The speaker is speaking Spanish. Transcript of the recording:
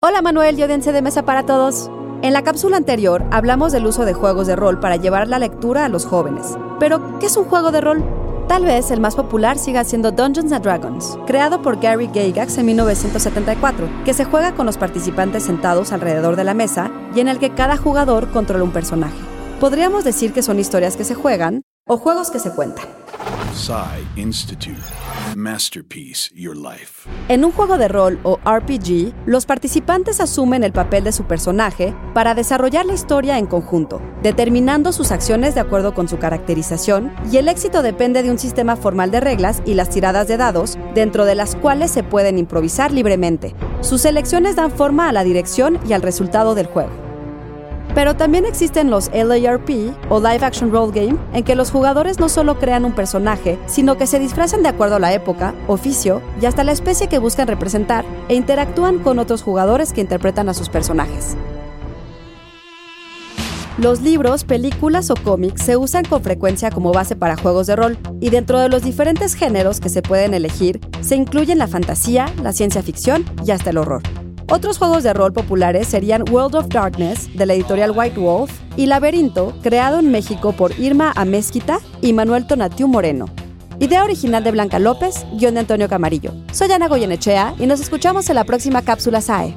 Hola Manuel y audiencia de mesa para todos. En la cápsula anterior hablamos del uso de juegos de rol para llevar la lectura a los jóvenes. Pero, ¿qué es un juego de rol? Tal vez el más popular siga siendo Dungeons ⁇ Dragons, creado por Gary Gygax en 1974, que se juega con los participantes sentados alrededor de la mesa y en el que cada jugador controla un personaje. Podríamos decir que son historias que se juegan o juegos que se cuentan. Institute. Masterpiece Your Life. En un juego de rol o RPG, los participantes asumen el papel de su personaje para desarrollar la historia en conjunto, determinando sus acciones de acuerdo con su caracterización, y el éxito depende de un sistema formal de reglas y las tiradas de dados, dentro de las cuales se pueden improvisar libremente. Sus elecciones dan forma a la dirección y al resultado del juego. Pero también existen los LARP o Live Action Role Game, en que los jugadores no solo crean un personaje, sino que se disfrazan de acuerdo a la época, oficio y hasta la especie que buscan representar e interactúan con otros jugadores que interpretan a sus personajes. Los libros, películas o cómics se usan con frecuencia como base para juegos de rol, y dentro de los diferentes géneros que se pueden elegir se incluyen la fantasía, la ciencia ficción y hasta el horror. Otros juegos de rol populares serían World of Darkness, de la editorial White Wolf, y Laberinto, creado en México por Irma Amezquita y Manuel Tonatiu Moreno. Idea original de Blanca López, guion de Antonio Camarillo. Soy Ana Goyenechea y nos escuchamos en la próxima cápsula SAE.